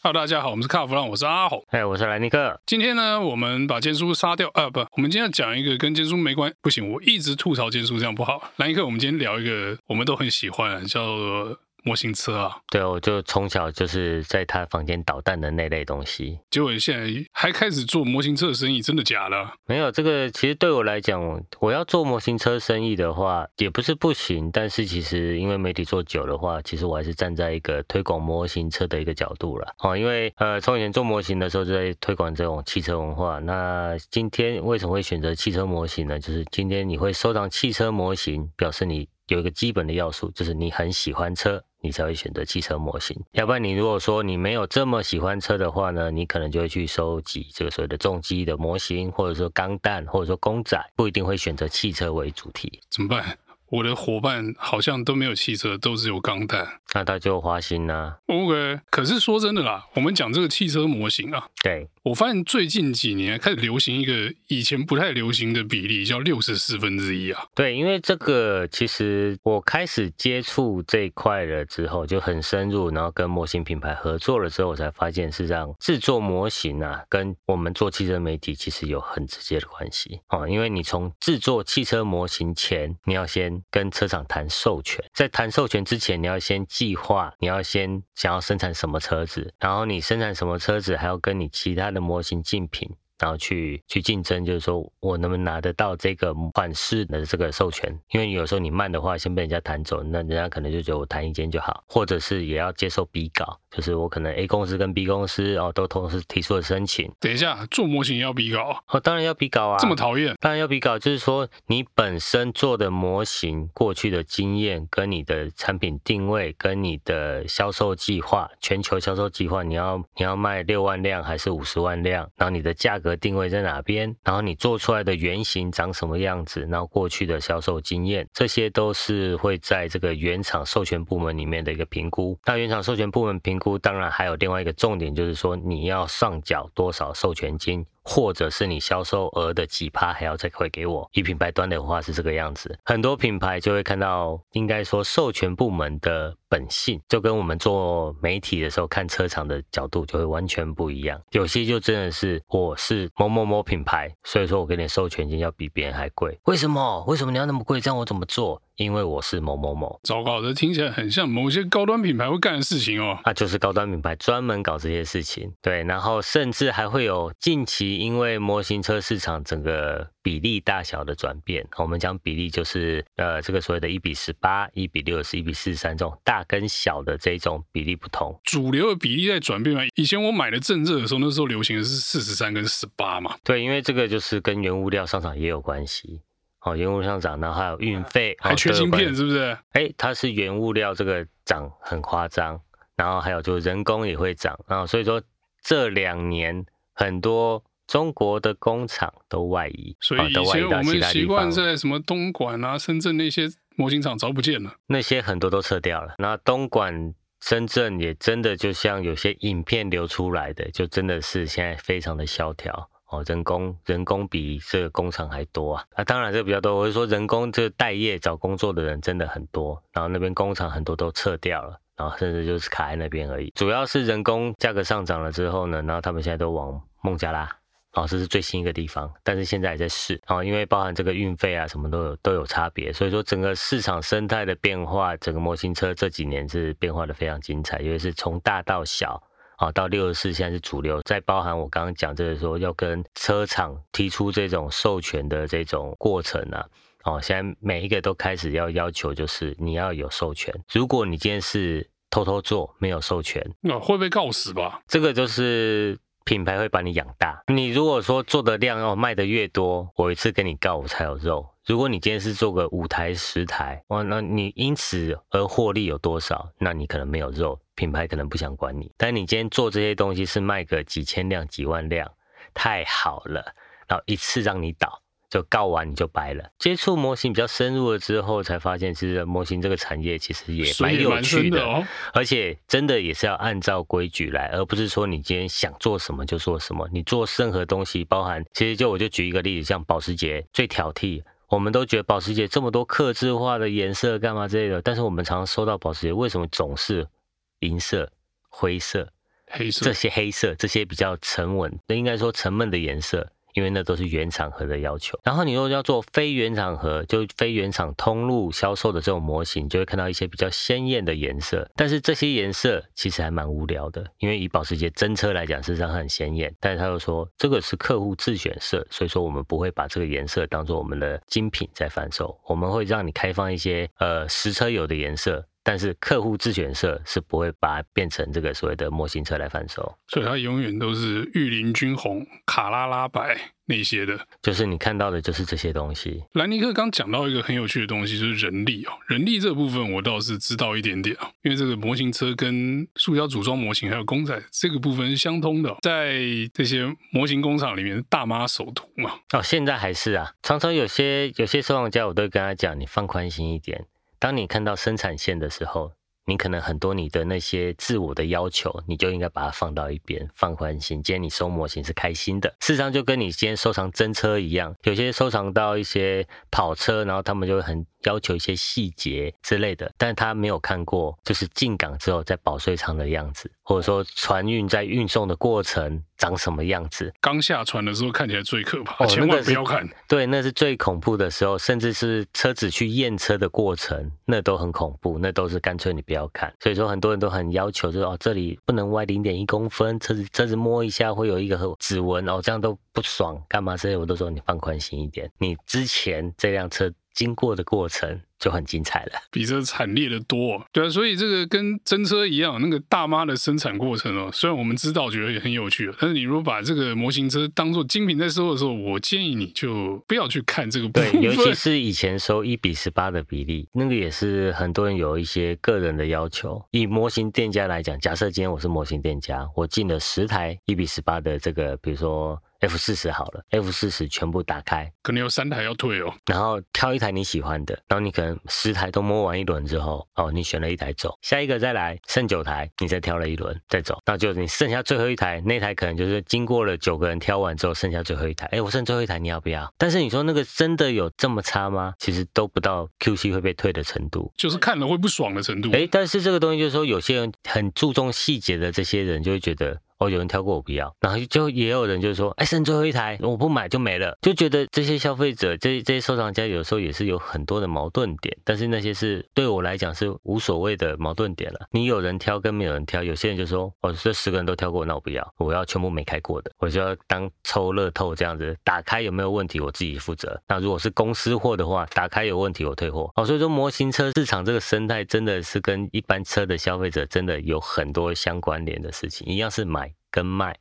Hello，大家好，我们是卡弗朗，我是阿红，哎，我是莱尼克。今天呢，我们把坚叔杀掉，啊，不，我们今天要讲一个跟坚叔没关，不行，我一直吐槽坚叔这样不好。莱尼克，我们今天聊一个我们都很喜欢，叫做。模型车啊，对，我就从小就是在他房间捣蛋的那类东西。结果现在还开始做模型车的生意，真的假的？没有这个，其实对我来讲，我要做模型车生意的话，也不是不行。但是其实因为媒体做久的话，其实我还是站在一个推广模型车的一个角度了。哦，因为呃，从以前做模型的时候就在推广这种汽车文化。那今天为什么会选择汽车模型呢？就是今天你会收藏汽车模型，表示你有一个基本的要素，就是你很喜欢车。你才会选择汽车模型，要不然你如果说你没有这么喜欢车的话呢，你可能就会去收集这个所谓的重机的模型，或者说钢弹，或者说公仔，不一定会选择汽车为主题。怎么办？我的伙伴好像都没有汽车，都只有钢弹，那他就花心啦、啊。OK，可是说真的啦，我们讲这个汽车模型啊，对，我发现最近几年开始流行一个以前不太流行的比例，叫六十四分之一啊。对，因为这个其实我开始接触这一块了之后，就很深入，然后跟模型品牌合作了之后，我才发现是让制作模型啊，跟我们做汽车媒体其实有很直接的关系啊。因为你从制作汽车模型前，你要先跟车厂谈授权，在谈授权之前，你要先计划，你要先想要生产什么车子，然后你生产什么车子，还要跟你其他的模型竞品。然后去去竞争，就是说我能不能拿得到这个款式的这个授权？因为有时候你慢的话，先被人家弹走，那人家可能就觉得我弹一间就好，或者是也要接受比稿，就是我可能 A 公司跟 B 公司哦都同时提出了申请。等一下，做模型也要比稿？哦，当然要比稿啊！这么讨厌？当然要比稿，就是说你本身做的模型过去的经验，跟你的产品定位，跟你的销售计划，全球销售计划，你要你要卖六万辆还是五十万辆？然后你的价格。定位在哪边？然后你做出来的原型长什么样子？然后过去的销售经验，这些都是会在这个原厂授权部门里面的一个评估。那原厂授权部门评当然还有另外一个重点，就是说你要上缴多少授权金。或者是你销售额的几趴还要再汇给我。以品牌端的话是这个样子，很多品牌就会看到，应该说授权部门的本性，就跟我们做媒体的时候看车厂的角度就会完全不一样。有些就真的是我是某某某品牌，所以说我给你授权金要比别人还贵。为什么？为什么？你要那么？贵？这样我怎么？做？因为我是某某某，糟糕，这听起来很像某些高端品牌会干的事情哦。那就是高端品牌专门搞这些事情，对，然后甚至还会有近期因为模型车市场整个比例大小的转变，我们讲比例就是呃这个所谓的一比十八、一比六十、一比四十三这种大跟小的这种比例不同，主流的比例在转变嘛。以前我买的正热的时候，那时候流行的是四十三跟十八嘛。对，因为这个就是跟原物料上涨也有关系。哦，原物料上涨，然后还有运费，还缺芯片，是不是？哎，它是原物料这个涨很夸张，然后还有就是人工也会涨，然后所以说这两年很多中国的工厂都外移，所以以前我们习惯在什么东莞啊、深圳那些模型厂早不见了，那些很多都撤掉了。那东莞、深圳也真的就像有些影片流出来的，就真的是现在非常的萧条。哦，人工人工比这个工厂还多啊！啊，当然这个比较多。我是说，人工这个待业找工作的人真的很多，然后那边工厂很多都撤掉了，然后甚至就是卡在那边而已。主要是人工价格上涨了之后呢，然后他们现在都往孟加拉，哦，这是最新一个地方，但是现在还在试。哦，因为包含这个运费啊什么都有都有差别，所以说整个市场生态的变化，整个模型车这几年是变化的非常精彩，因为是从大到小。好，到六十四现在是主流，再包含我刚刚讲这个说要跟车厂提出这种授权的这种过程啊，哦，现在每一个都开始要要求，就是你要有授权。如果你今天是偷偷做，没有授权，那会被告死吧？这个就是品牌会把你养大。你如果说做的量要卖的越多，我一次跟你告，我才有肉。如果你今天是做个五台十台，哇，那你因此而获利有多少？那你可能没有肉。品牌可能不想管你，但你今天做这些东西是卖个几千辆、几万辆，太好了，然后一次让你倒，就告完你就白了。接触模型比较深入了之后，才发现其实模型这个产业其实也蛮有趣的，的哦、而且真的也是要按照规矩来，而不是说你今天想做什么就做什么。你做任何东西，包含其实就我就举一个例子，像保时捷最挑剔，我们都觉得保时捷这么多客制化的颜色干嘛之类的，但是我们常常收到保时捷为什么总是银色、灰色，黑色这些黑色，这些比较沉稳，那应该说沉闷的颜色。因为那都是原厂盒的要求，然后你如果要做非原厂盒，就非原厂通路销售的这种模型，就会看到一些比较鲜艳的颜色。但是这些颜色其实还蛮无聊的，因为以保时捷真车来讲，事实上很鲜艳。但是他又说这个是客户自选色，所以说我们不会把这个颜色当做我们的精品在贩售，我们会让你开放一些呃实车有的颜色。但是客户自选社是不会把它变成这个所谓的模型车来贩售，所以它永远都是御林军红、卡拉拉白那些的，就是你看到的就是这些东西。兰尼克刚讲到一个很有趣的东西，就是人力哦，人力这部分我倒是知道一点点啊，因为这个模型车跟塑胶组装模型还有公仔这个部分是相通的，在这些模型工厂里面，大妈首图嘛。哦，现在还是啊，常常有些有些收藏家，我都会跟他讲，你放宽心一点。当你看到生产线的时候，你可能很多你的那些自我的要求，你就应该把它放到一边，放宽心。今天你收模型是开心的，事实上就跟你今天收藏真车一样，有些收藏到一些跑车，然后他们就会很要求一些细节之类的，但是他没有看过就是进港之后在保税仓的样子，或者说船运在运送的过程。长什么样子？刚下船的时候看起来最可怕，哦、千万不要看。对，那是最恐怖的时候，甚至是车子去验车的过程，那都很恐怖，那都是干脆你不要看。所以说很多人都很要求，就是哦，这里不能歪零点一公分，车子车子摸一下会有一个指纹哦，这样都不爽，干嘛这些我都说你放宽心一点。你之前这辆车经过的过程。就很精彩了，比这惨烈的多。对啊，所以这个跟真车一样，那个大妈的生产过程哦，虽然我们知道觉得也很有趣，但是你如果把这个模型车当做精品在收的时候，我建议你就不要去看这个部分。对，尤其是以前收一比十八的比例，那个也是很多人有一些个人的要求。以模型店家来讲，假设今天我是模型店家，我进了十台一比十八的这个，比如说。F 四十好了，F 四十全部打开，可能有三台要退哦。然后挑一台你喜欢的，然后你可能十台都摸完一轮之后，哦，你选了一台走，下一个再来，剩九台，你再挑了一轮再走，那就你剩下最后一台，那台可能就是经过了九个人挑完之后，剩下最后一台。哎，我剩最后一台，你要不要？但是你说那个真的有这么差吗？其实都不到 QC 会被退的程度，就是看了会不爽的程度。哎，但是这个东西就是说，有些人很注重细节的这些人就会觉得。哦，有人挑过我不要，然后就也有人就说，哎，剩最后一台，我不买就没了，就觉得这些消费者，这这些收藏家有时候也是有很多的矛盾点，但是那些是对我来讲是无所谓的矛盾点了。你有人挑跟没有人挑，有些人就说，哦，这十个人都挑过，那我不要，我要全部没开过的，我就要当抽乐透这样子，打开有没有问题我自己负责。那如果是公司货的话，打开有问题我退货。哦，所以说模型车市场这个生态真的是跟一般车的消费者真的有很多相关联的事情，一样是买。跟卖，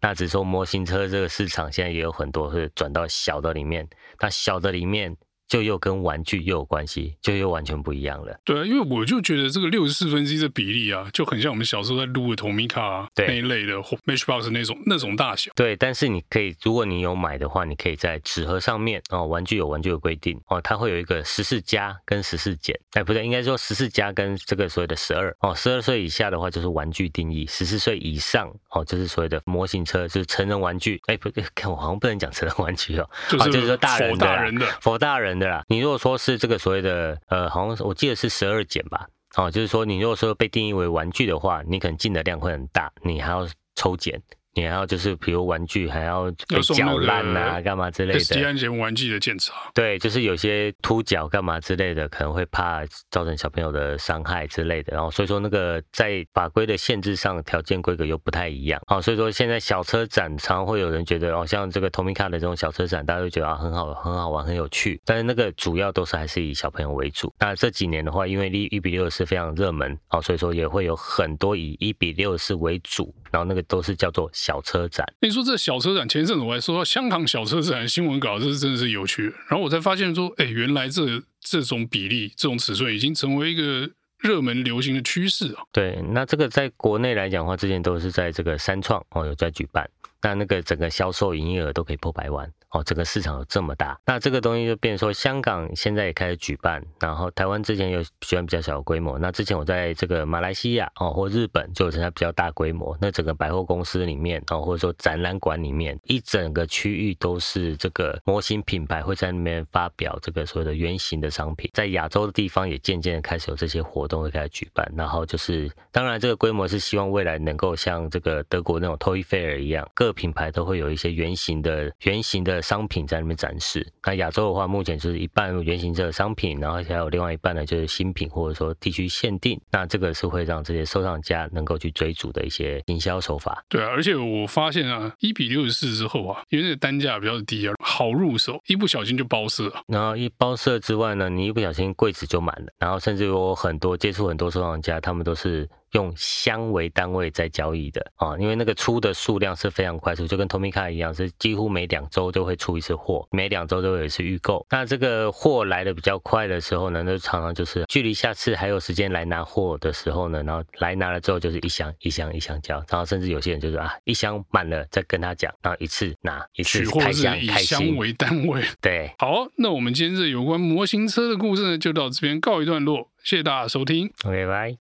那只说模型车这个市场现在也有很多是转到小的里面，那小的里面。就又跟玩具又有关系，就又完全不一样了。对啊，因为我就觉得这个六十四分之一的比例啊，就很像我们小时候在撸的 Tomica 啊那一类的 Matchbox 那种那种大小。对，但是你可以，如果你有买的话，你可以在纸盒上面哦，玩具有玩具的规定哦，它会有一个十四加跟十四减，哎，不对，应该说十四加跟这个所谓的十二哦，十二岁以下的话就是玩具定义，十四岁以上哦就是所谓的模型车，就是成人玩具。哎，不对，看我好像不能讲成人玩具哦，就是就是说大人的，大人的，佛大人对啦。你如果说是这个所谓的呃，好像我记得是十二减吧，哦，就是说你如果说被定义为玩具的话，你可能进的量会很大，你还要抽检。你还要就是，比如玩具还要被搅烂啊，干嘛之类的。SD 安全玩具的检查。对，就是有些凸角干嘛之类的，可能会怕造成小朋友的伤害之类的。然后所以说那个在法规的限制上，条件规格又不太一样。好，所以说现在小车展常会有人觉得哦，像这个 Tomica 的这种小车展，大家都觉得啊很好，很好玩，很有趣。但是那个主要都是还是以小朋友为主。那这几年的话，因为一比六是非常热门，哦，所以说也会有很多以一比六是为主。然后那个都是叫做小车展。你说这小车展，前一阵子我还收到香港小车展的新闻稿，这是真的是有趣。然后我才发现说，哎，原来这这种比例、这种尺寸已经成为一个热门流行的趋势啊。对，那这个在国内来讲的话，之前都是在这个三创哦有在举办。那那个整个销售营业额都可以破百万。哦，整个市场有这么大，那这个东西就变成说，香港现在也开始举办，然后台湾之前有举办比较小的规模，那之前我在这个马来西亚哦或日本就有参加比较大规模，那整个百货公司里面哦或者说展览馆里面，一整个区域都是这个模型品牌会在那边发表这个所谓的原型的商品，在亚洲的地方也渐渐的开始有这些活动会开始举办，然后就是当然这个规模是希望未来能够像这个德国那种 Toy Fair 一样，各品牌都会有一些原型的原型的。商品在那边展示。那亚洲的话，目前就是一半原型车的商品，然后还有另外一半呢，就是新品或者说地区限定。那这个是会让这些收藏家能够去追逐的一些营销手法。对啊，而且我发现啊，一比六十四之后啊，因为那个单价比较低啊，好入手，一不小心就包色。然后一包色之外呢，你一不小心柜子就满了。然后甚至有很多接触很多收藏家，他们都是。用箱为单位在交易的啊，因为那个出的数量是非常快速，就跟 Tomica 一样，是几乎每两周就会出一次货，每两周都有一次预购。那这个货来的比较快的时候呢，那常常就是距离下次还有时间来拿货的时候呢，然后来拿了之后就是一箱一箱一箱交，然后甚至有些人就是啊，一箱满了再跟他讲，然后一次拿一次开箱，以箱为单位。对，好，那我们今天这有关模型车的故事呢，就到这边告一段落，谢谢大家收听，，OK，拜。